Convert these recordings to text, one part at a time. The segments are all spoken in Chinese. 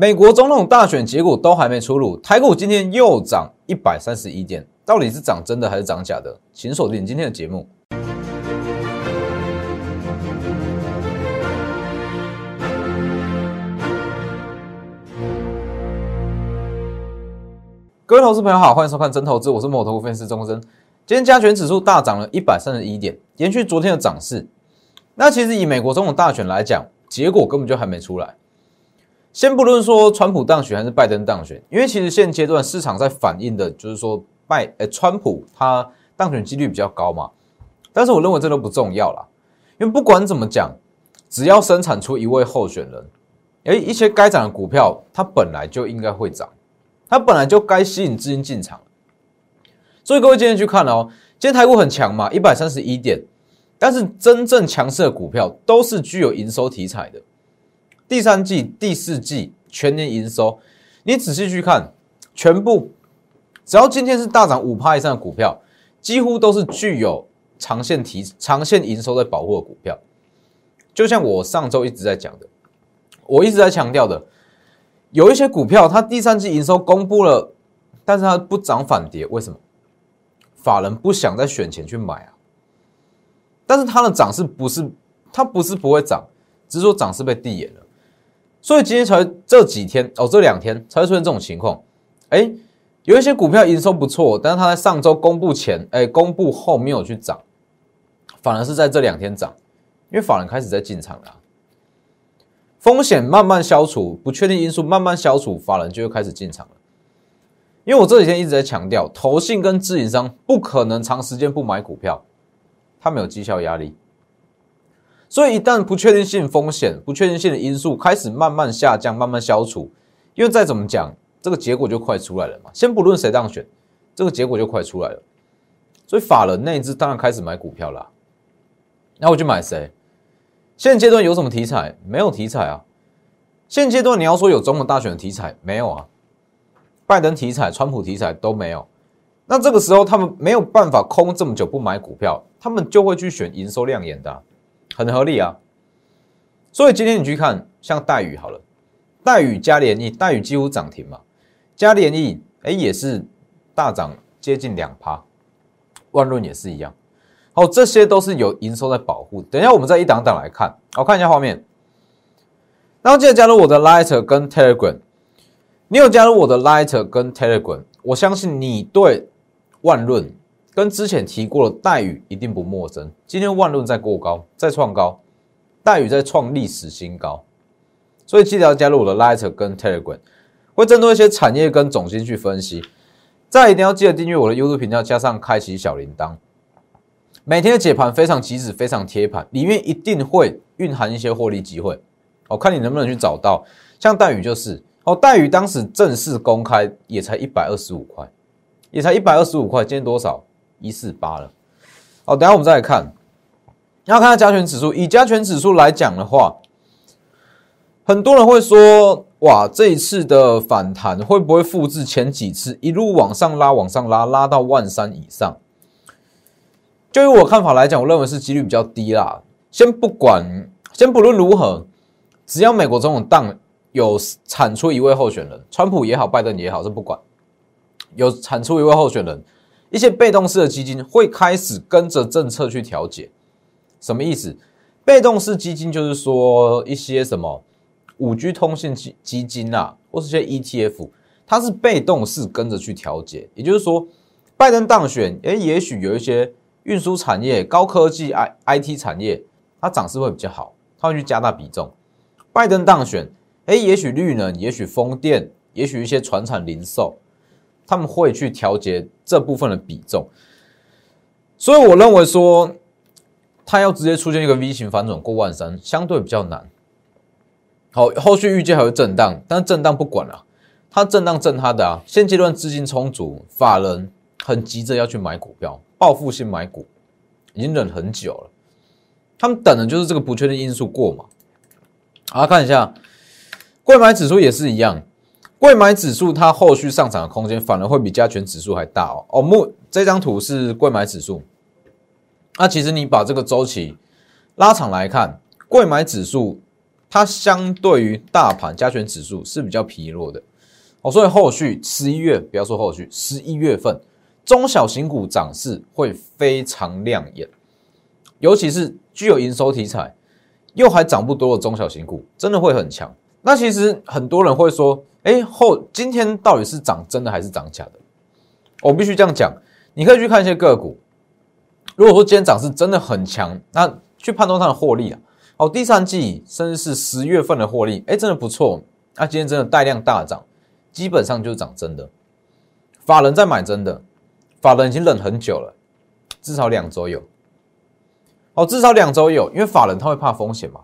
美国总统大选结果都还没出炉，台股今天又涨一百三十一点，到底是涨真的还是涨假的？请锁定今天的节目。各位投资朋友好，欢迎收看真投资，我是摩投分析师钟真。今天加权指数大涨了一百三十一点，延续昨天的涨势。那其实以美国总统大选来讲，结果根本就还没出来。先不论说川普当选还是拜登当选，因为其实现阶段市场在反映的就是说拜呃川普他当选几率比较高嘛。但是我认为这都不重要啦，因为不管怎么讲，只要生产出一位候选人，诶一些该涨的股票它本来就应该会涨。它本来就该吸引资金进场，所以各位今天去看哦，今天台股很强嘛，一百三十一点，但是真正强势的股票都是具有营收题材的，第三季、第四季全年营收，你仔细去看，全部只要今天是大涨五趴以上的股票，几乎都是具有长线提、长线营收在保护的股票，就像我上周一直在讲的，我一直在强调的。有一些股票，它第三季营收公布了，但是它不涨反跌，为什么？法人不想再选钱去买啊。但是它的涨势不是，它不是不会涨，只是说涨势被递延了。所以今天才这几天哦，这两天才会出现这种情况。哎，有一些股票营收不错，但是它在上周公布前，哎，公布后没有去涨，反而是在这两天涨，因为法人开始在进场了。风险慢慢消除，不确定因素慢慢消除，法人就会开始进场了。因为我这几天一直在强调，投信跟自营商不可能长时间不买股票，他们有绩效压力。所以一旦不确定性风险、不确定性的因素开始慢慢下降、慢慢消除，因为再怎么讲，这个结果就快出来了嘛。先不论谁当选，这个结果就快出来了。所以法人内资当然开始买股票了。那我去买谁？现阶段有什么题材？没有题材啊。现阶段你要说有总统大选的题材，没有啊。拜登题材、川普题材都没有。那这个时候他们没有办法空这么久不买股票，他们就会去选营收亮眼的，很合理啊。所以今天你去看，像戴宇好了，戴宇加联益，戴宇几乎涨停嘛，加联益哎也是大涨接近两趴，万润也是一样。好，这些都是有营收在保护。等一下，我们再一档档来看。好，看一下画面。然后记得加入我的 Lighter 跟 Telegram。你有加入我的 Lighter 跟 Telegram，我相信你对万润跟之前提过的待遇一定不陌生。今天万润在过高，在创高，待遇在创历史新高。所以记得要加入我的 Lighter 跟 Telegram，会针对一些产业跟总心去分析。再一定要记得订阅我的 YouTube 频道，加上开启小铃铛。每天的解盘非常及时，非常贴盘，里面一定会蕴含一些获利机会。我看你能不能去找到，像待遇就是哦，待遇当时正式公开也才一百二十五块，也才一百二十五块，今天多少？一四八了。好，等下我们再来看，要看下加权指数。以加权指数来讲的话，很多人会说，哇，这一次的反弹会不会复制前几次一路往上拉，往上拉，拉到万三以上？就以我看法来讲，我认为是几率比较低啦。先不管，先不论如何，只要美国总统当有产出一位候选人，川普也好，拜登也好，是不管有产出一位候选人，一些被动式的基金会开始跟着政策去调节。什么意思？被动式基金就是说一些什么五 G 通信基基金啊，或是一些 ETF，它是被动式跟着去调节。也就是说，拜登当选，诶，也许有一些。运输产业、高科技、I I T 产业，它涨势会比较好，它会去加大比重。拜登当选，哎，也许绿能，也许风电，也许一些船产零售，他们会去调节这部分的比重。所以我认为说，它要直接出现一个 V 型反转过万三，相对比较难。好，后续预计还会震荡，但是震荡不管了，它震荡震它的啊。现阶段资金充足，法人很急着要去买股票。报复性买股已经忍很久了，他们等的就是这个不确定因素过嘛。好，看一下，贵买指数也是一样，贵买指数它后续上涨的空间反而会比加权指数还大哦。哦，目这张图是贵买指数，那其实你把这个周期拉长来看，贵买指数它相对于大盘加权指数是比较疲弱的哦，所以后续十一月不要说后续，十一月份中小型股涨势会非常亮眼，尤其是具有营收题材又还涨不多的中小型股，真的会很强。那其实很多人会说，哎，后今天到底是涨真的还是涨假的？我必须这样讲，你可以去看一些个股。如果说今天涨势真的很强，那去判断它的获利啊，哦，第三季甚至是十月份的获利，哎，真的不错。那今天真的带量大涨，基本上就是涨真的。法人在买真的，法人已经忍很久了，至少两周有。哦，至少两周有，因为法人他会怕风险嘛。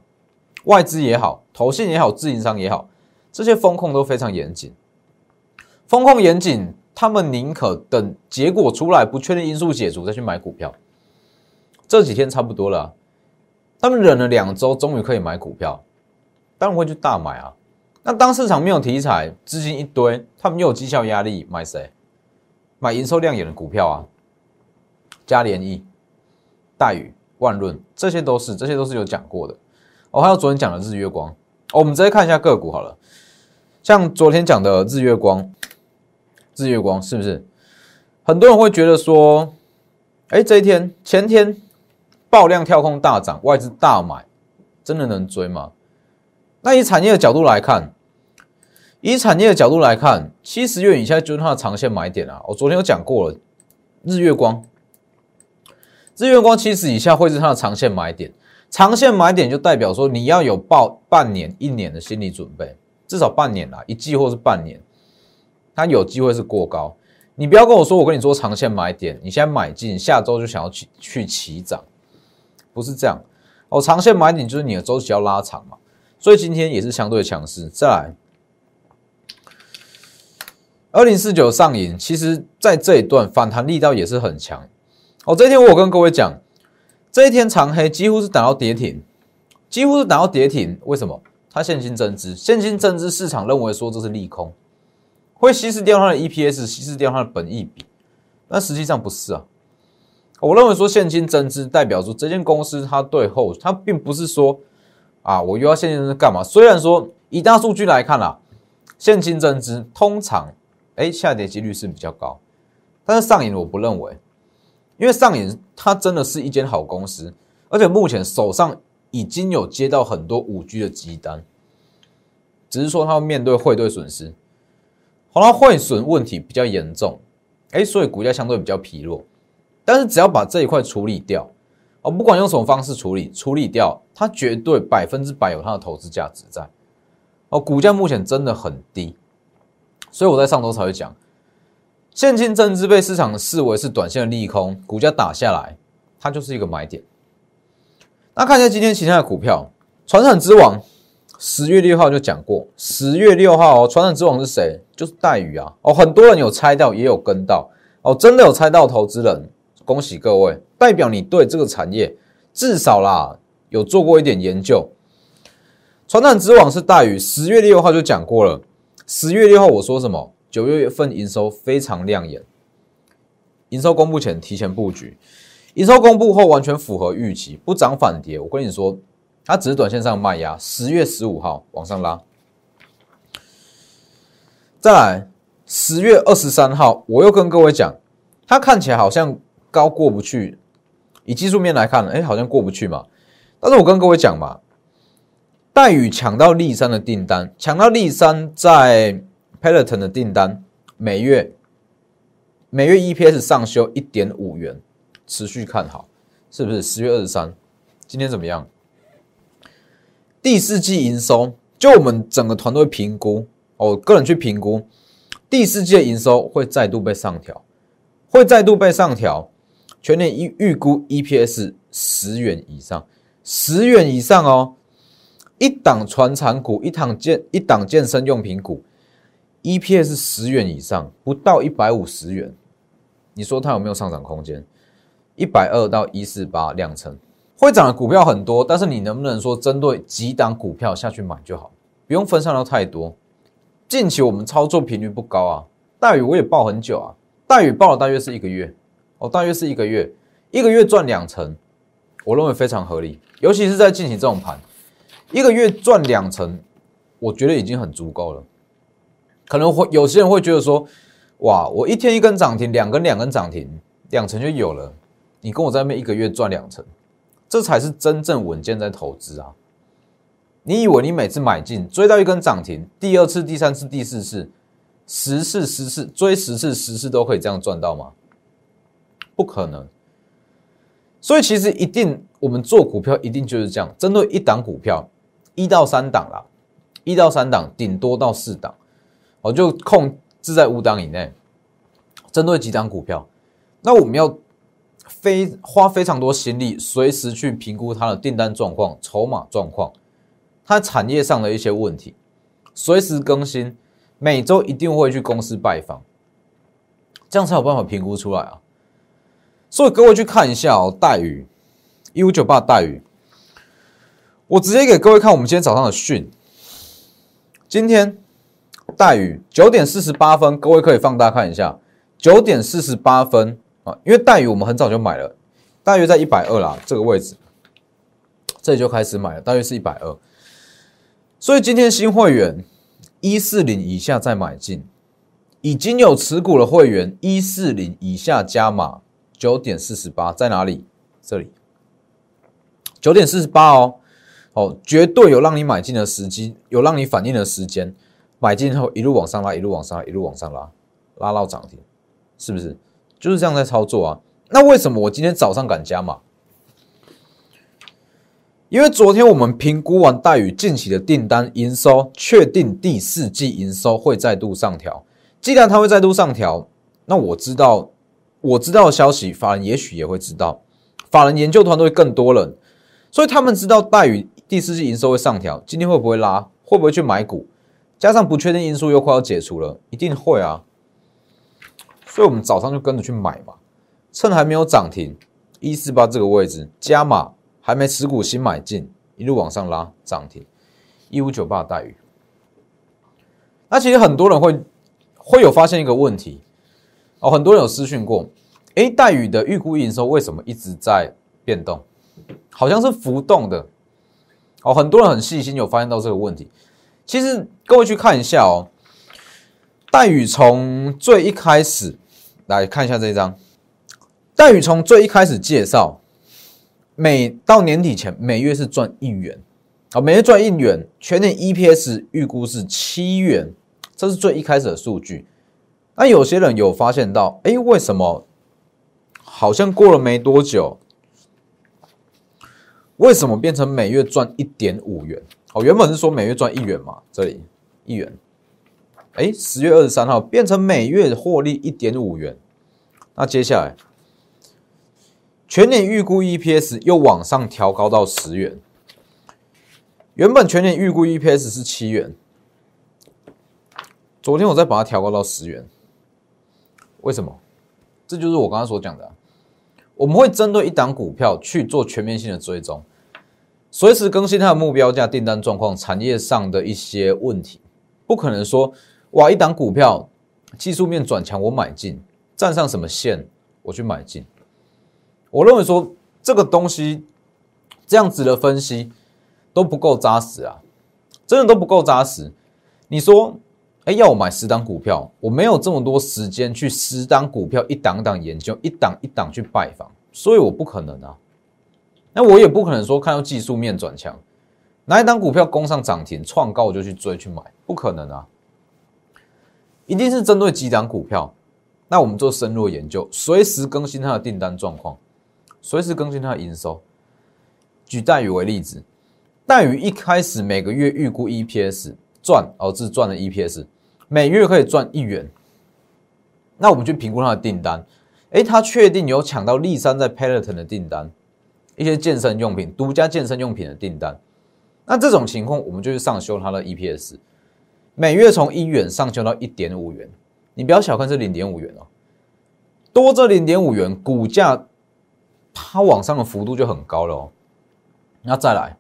外资也好，投信也好，自营商也好，这些风控都非常严谨。风控严谨，他们宁可等结果出来，不确定因素解除再去买股票。这几天差不多了，他们忍了两周，终于可以买股票，当然会去大买啊。那当市场没有题材，资金一堆，他们又有绩效压力，买谁？买营收亮眼的股票啊，嘉联益、大宇、万润，这些都是，这些都是有讲过的。哦，还有昨天讲的日月光，哦，我们直接看一下个股好了。像昨天讲的日月光，日月光是不是？很多人会觉得说，哎，这一天、前天。爆量跳空大涨，外资大买，真的能追吗？那以产业的角度来看，以产业的角度来看，七十元以下就是它的长线买点啊。我昨天有讲过了，日月光，日月光七十以下会是它的长线买点。长线买点就代表说你要有报半年、一年的心理准备，至少半年啦，一季或是半年，它有机会是过高。你不要跟我说，我跟你说长线买点，你现在买进，下周就想要去去起涨。不是这样哦，长线买点就是你的周期要拉长嘛，所以今天也是相对强势。再来，二零四九上影，其实在这一段反弹力道也是很强哦。这一天我跟各位讲，这一天长黑几乎是打到跌停，几乎是打到跌停。为什么？它现金增资，现金增资市场认为说这是利空，会稀释掉它的 EPS，稀释掉它的本益比，但实际上不是啊。我认为说现金增资代表说这间公司它对后它并不是说啊我又要现金增资干嘛？虽然说以大数据来看啦，现金增资通常哎下跌几率是比较高，但是上影我不认为，因为上影它真的是一间好公司，而且目前手上已经有接到很多五 G 的机单，只是说它面对汇兑损失，好它汇损问题比较严重，哎所以股价相对比较疲弱。但是只要把这一块处理掉，哦，不管用什么方式处理，处理掉，它绝对百分之百有它的投资价值在。哦，股价目前真的很低，所以我在上周才会讲，现金增资被市场视为是短线的利空，股价打下来，它就是一个买点。那看一下今天其他的股票，船产之王，十月六号就讲过，十月六号哦，船产之王是谁？就是戴宇啊。哦，很多人有猜到，也有跟到，哦，真的有猜到投资人。恭喜各位，代表你对这个产业至少啦有做过一点研究。传染之王是大于十月六号就讲过了，十月六号我说什么？九月份营收非常亮眼，营收公布前提前布局，营收公布后完全符合预期，不涨反跌。我跟你说，它只是短线上卖压。十月十五号往上拉，再来十月二十三号，我又跟各位讲，它看起来好像。高过不去，以技术面来看，哎，好像过不去嘛。但是我跟各位讲嘛，戴宇抢到立山的订单，抢到立山在 Peloton 的订单，每月每月 EPS 上修一点五元，持续看好，是不是？十月二十三，今天怎么样？第四季营收，就我们整个团队评估，哦，个人去评估，第四季的营收会再度被上调，会再度被上调。全年预预估 EPS 十元以上，十元以上哦。一档传产股，一档健一档健身用品股，EPS 十元以上，不到一百五十元。你说它有没有上涨空间？一百二到一四八两成，会涨的股票很多，但是你能不能说针对几档股票下去买就好，不用分散到太多。近期我们操作频率不高啊，大宇我也报很久啊，大宇报了大约是一个月。哦，大约是一个月，一个月赚两成，我认为非常合理。尤其是在进行这种盘，一个月赚两成，我觉得已经很足够了。可能会有些人会觉得说，哇，我一天一根涨停，两根两根涨停，两成就有了。你跟我在那边一个月赚两成，这才是真正稳健在投资啊！你以为你每次买进追到一根涨停，第二次、第三次、第四次，十次、十次追十次、十次都可以这样赚到吗？不可能。所以其实一定，我们做股票一定就是这样，针对一档股票，一到三档啦，一到三档，顶多到四档，我就控制在五档以内。针对几档股票，那我们要非花非常多心力，随时去评估它的订单状况、筹码状况，它产业上的一些问题，随时更新，每周一定会去公司拜访，这样才有办法评估出来啊。所以各位去看一下哦，待遇一五九八待遇，我直接给各位看我们今天早上的讯。今天待遇九点四十八分，各位可以放大看一下。九点四十八分啊，因为带鱼我们很早就买了，大约在一百二啦这个位置，这里就开始买了，大约是一百二。所以今天新会员一四零以下再买进，已经有持股的会员一四零以下加码。九点四十八在哪里？这里，九点四十八哦，哦，绝对有让你买进的时机，有让你反应的时间，买进后一路往上拉，一路往上拉，一路往上拉，拉到涨停，是不是？就是这样在操作啊。那为什么我今天早上敢加码？因为昨天我们评估完大宇近期的订单营收，确定第四季营收会再度上调。既然它会再度上调，那我知道。我知道的消息，法人也许也会知道。法人研究团队更多人，所以他们知道待遇第四季营收会上调，今天会不会拉？会不会去买股？加上不确定因素又快要解除了，一定会啊。所以我们早上就跟着去买嘛，趁还没有涨停一四八这个位置加码，还没持股新买进，一路往上拉涨停一五九八待遇。那其实很多人会会有发现一个问题。哦，很多人有私讯过，哎，待遇的预估营收为什么一直在变动？好像是浮动的。哦，很多人很细心，有发现到这个问题。其实各位去看一下哦，待遇从最一开始来看一下这一张，戴宇从最一开始介绍，每到年底前每月是赚一元，啊，每月赚一元，全年 EPS 预估是七元，这是最一开始的数据。那有些人有发现到，哎，为什么好像过了没多久，为什么变成每月赚一点五元？哦，原本是说每月赚一元嘛，这里一元，哎，十月二十三号变成每月获利一点五元。那接下来全年预估 EPS 又往上调高到十元，原本全年预估 EPS 是七元，昨天我再把它调高到十元。为什么？这就是我刚刚所讲的，我们会针对一档股票去做全面性的追踪，随时更新它的目标价、订单状况、产业上的一些问题。不可能说，哇，一档股票技术面转强，我买进，站上什么线我去买进。我认为说这个东西这样子的分析都不够扎实啊，真的都不够扎实。你说？哎，要我买十档股票，我没有这么多时间去十档股票一档档研究，一档一档去拜访，所以我不可能啊。那我也不可能说看到技术面转强，哪一档股票攻上涨停创高我就去追去买，不可能啊。一定是针对几档股票，那我们做深入研究，随时更新它的订单状况，随时更新它的营收。举待宇为例子，待宇一开始每个月预估 EPS 赚，而是赚的 EPS。每月可以赚一元，那我们去评估它的订单，诶，他确定有抢到立山在 Peloton 的订单，一些健身用品、独家健身用品的订单，那这种情况我们就去上修它的 EPS，每月从一元上修到一点五元，你不要小看这零点五元哦，多这零点五元，股价它往上的幅度就很高了哦，那再来，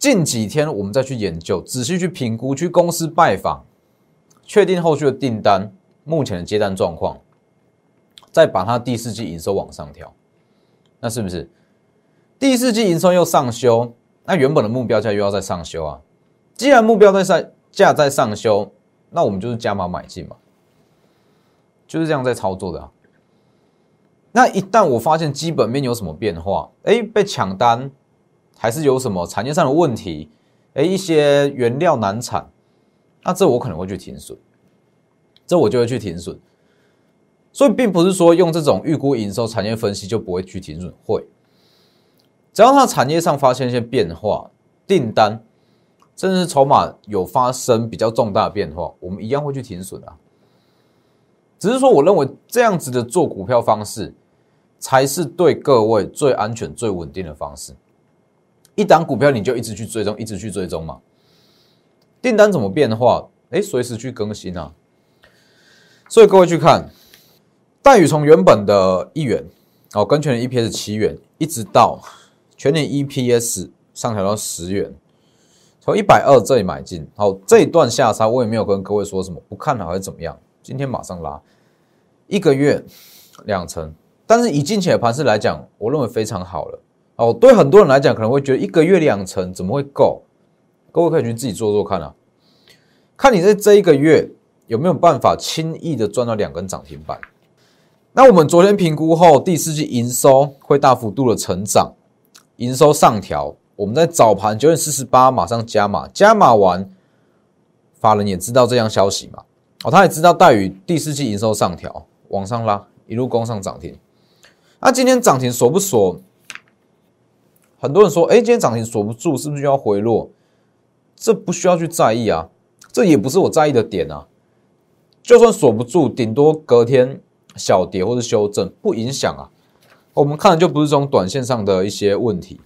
近几天我们再去研究，仔细去评估，去公司拜访。确定后续的订单，目前的接单状况，再把它第四季营收往上调，那是不是第四季营收又上修？那原本的目标价又要再上修啊。既然目标在上价在上修，那我们就是加码买进嘛，就是这样在操作的。啊那一旦我发现基本面有什么变化，哎，被抢单，还是有什么产业上的问题，哎，一些原料难产，那这我可能会去停损，这我就会去停损。所以并不是说用这种预估营收产业分析就不会去停损，会，只要它产业上发现一些变化，订单。甚至筹码有发生比较重大的变化，我们一样会去停损啊。只是说，我认为这样子的做股票方式，才是对各位最安全、最稳定的方式。一档股票你就一直去追踪，一直去追踪嘛。订单怎么变化？哎，随时去更新啊。所以各位去看，待遇从原本的一元哦，跟全年 EPS 七元，一直到全年 EPS 上调到十元。从一百二这里买进，好，这一段下杀我也没有跟各位说什么不看好还是怎么样。今天马上拉，一个月两成，但是以近期的盘势来讲，我认为非常好了。哦，对很多人来讲可能会觉得一个月两成怎么会够？各位可以去自己做做看啊，看你在这一个月有没有办法轻易的赚到两根涨停板。那我们昨天评估后，第四季营收会大幅度的成长，营收上调。我们在早盘九点四十八马上加码，加码完，法人也知道这样消息嘛？哦，他也知道待遇第四季营收上调，往上拉，一路攻上涨停。那今天涨停锁不锁？很多人说，哎，今天涨停锁不住，是不是就要回落？这不需要去在意啊，这也不是我在意的点啊。就算锁不住，顶多隔天小跌或者修正，不影响啊。我们看的就不是这种短线上的一些问题。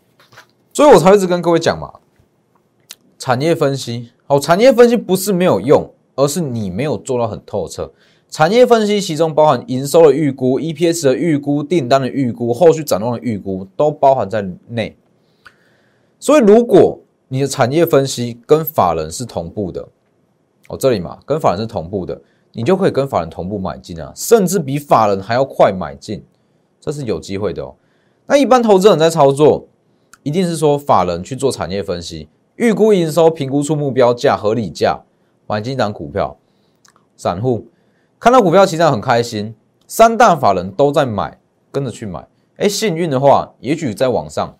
所以我才一直跟各位讲嘛，产业分析好，产业分析不是没有用，而是你没有做到很透彻。产业分析其中包含营收的预估、EPS 的预估、订单的预估、后续展望的预估，都包含在内。所以如果你的产业分析跟法人是同步的，哦，这里嘛，跟法人是同步的，你就可以跟法人同步买进啊，甚至比法人还要快买进，这是有机会的哦。那一般投资人在操作。一定是说法人去做产业分析，预估营收，评估出目标价、合理价，买进档股票。散户看到股票，其实很开心。三大法人都在买，跟着去买。哎，幸运的话，也许在网上；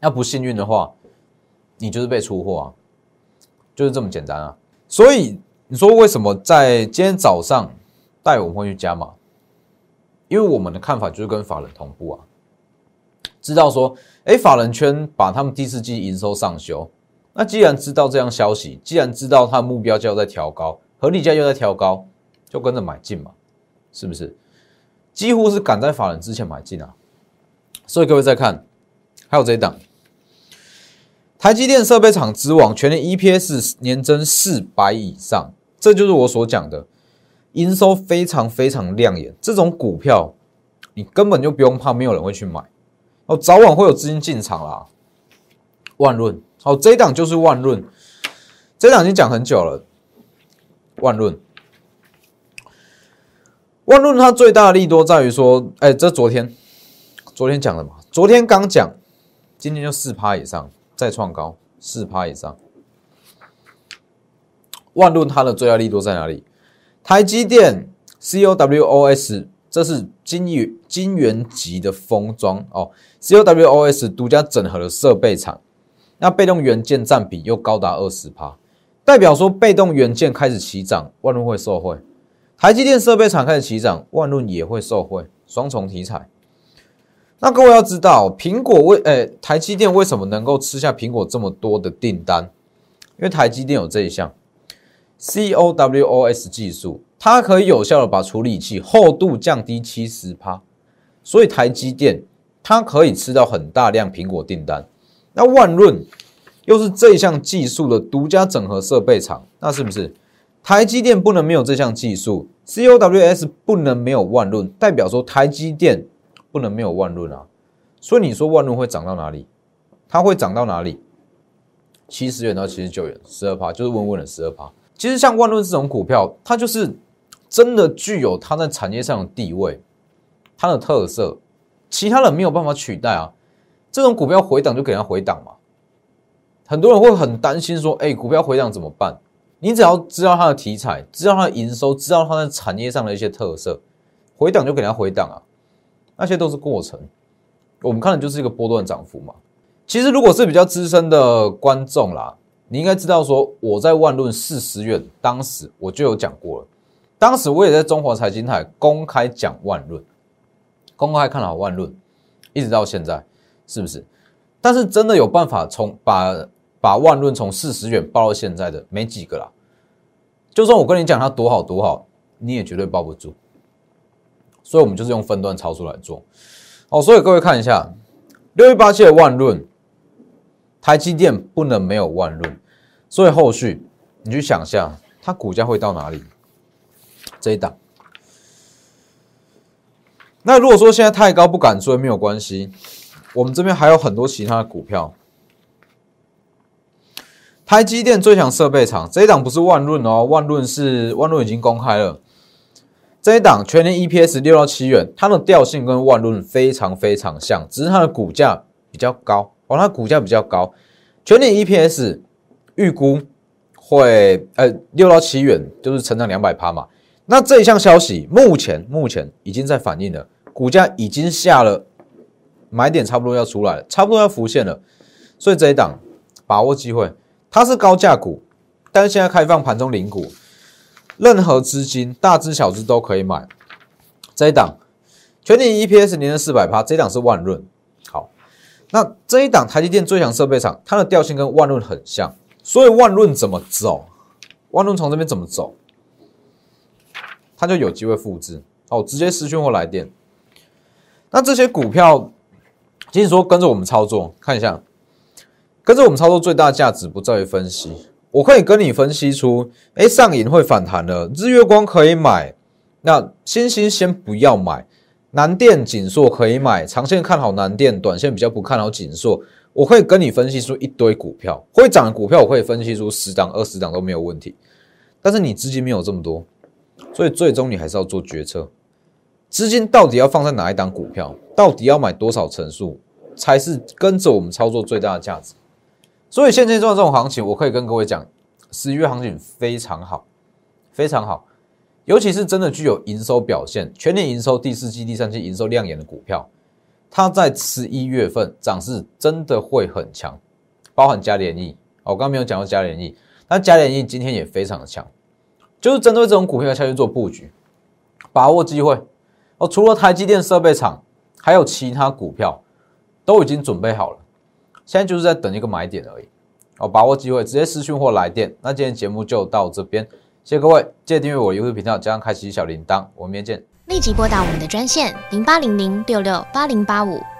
要不幸运的话，你就是被出货啊，就是这么简单啊。所以你说为什么在今天早上带我们会去加码？因为我们的看法就是跟法人同步啊。知道说，哎，法人圈把他们第四季营收上修，那既然知道这样消息，既然知道它的目标价在调高，合理价又在调高，就跟着买进嘛，是不是？几乎是赶在法人之前买进啊。所以各位再看，还有这一档，台积电设备厂之王，全年 EPS 年增四百以上，这就是我所讲的营收非常非常亮眼，这种股票你根本就不用怕，没有人会去买。哦，早晚会有资金进场啦。万润，好，这一档就是万润，这档已经讲很久了。万润，万润它最大的利多在于说，哎，这昨天，昨天讲了嘛，昨天刚讲，今天就四趴以上，再创高四趴以上。万润它的最大利多在哪里？台积电 COWOS。这是金元金元级的封装哦，COWOS 独家整合的设备厂，那被动元件占比又高达二十趴，代表说被动元件开始起涨，万润会受惠；台积电设备厂开始起涨，万润也会受惠，双重题材。那各位要知道，苹果为诶台积电为什么能够吃下苹果这么多的订单？因为台积电有这一项 COWOS 技术。它可以有效的把处理器厚度降低七十趴，所以台积电它可以吃到很大量苹果订单。那万润又是这项技术的独家整合设备厂，那是不是台积电不能没有这项技术？COWS 不能没有万润，代表说台积电不能没有万润啊。所以你说万润会涨到哪里？它会涨到哪里？七十元到七十九元，十二趴就是稳稳的十二趴。其实像万润这种股票，它就是。真的具有它在产业上的地位，它的特色，其他人没有办法取代啊！这种股票回档就给它回档嘛，很多人会很担心说，哎，股票回档怎么办？你只要知道它的题材，知道它的营收，知道它的产业上的一些特色，回档就给它回档啊，那些都是过程。我们看的就是一个波段涨幅嘛。其实如果是比较资深的观众啦，你应该知道说，我在万论四十元当时我就有讲过了，当时我也在中华财经台公开讲万论，公开看好万论，一直到现在，是不是？但是真的有办法从把把万论从四十元报到现在的没几个啦。就算我跟你讲它多好多好，你也绝对抱不住。所以，我们就是用分段操作来做。哦，所以各位看一下六一八七的万润，台积电不能没有万润。所以后续你去想下，它股价会到哪里？这一档。那如果说现在太高不敢追，没有关系，我们这边还有很多其他的股票。台积电最强设备厂这一档不是万润哦，万润是万润已经公开了。这一档全年 EPS 六到七元，它的调性跟万润非常非常像，只是它的股价比较高哦，它股价比较高，全年 EPS 预估会呃六到七元，就是成长两百趴嘛。那这一项消息目前目前已经在反映了，股价已经下了买点，差不多要出来了，差不多要浮现了，所以这一档把握机会。它是高价股，但是现在开放盘中领股，任何资金大资小资都可以买。这一档全年 EPS 年了四百趴，这一档是万润。好，那这一档台积电最强设备厂，它的调性跟万润很像，所以万润怎么走？万润从这边怎么走？它就有机会复制哦，直接私讯或来电。那这些股票，其实说跟着我们操作，看一下。跟着我们操作最大价值不在于分析，我可以跟你分析出，哎，上影会反弹了，日月光可以买，那星星先不要买，南电、锦硕可以买，长线看好南电，短线比较不看好锦硕，我可以跟你分析出一堆股票，会涨的股票我可以分析出十档、二十档都没有问题，但是你资金没有这么多，所以最终你还是要做决策，资金到底要放在哪一档股票，到底要买多少层数，才是跟着我们操作最大的价值。所以现阶段这种行情，我可以跟各位讲，十一月行情非常好，非常好，尤其是真的具有营收表现、全年营收、第四季、第三季营收亮眼的股票，它在十一月份涨势真的会很强，包含嘉联益，我刚刚没有讲到嘉联益，那嘉联益今天也非常的强，就是针对这种股票下去做布局，把握机会哦。除了台积电设备厂，还有其他股票都已经准备好了。现在就是在等一个买点而已，哦，把握机会，直接私讯或来电。那今天节目就到这边，谢谢各位，记得订阅我 YouTube 频道，加上开启小铃铛，我们明天见。立即拨打我们的专线零八零零六六八零八五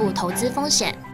不投资风险。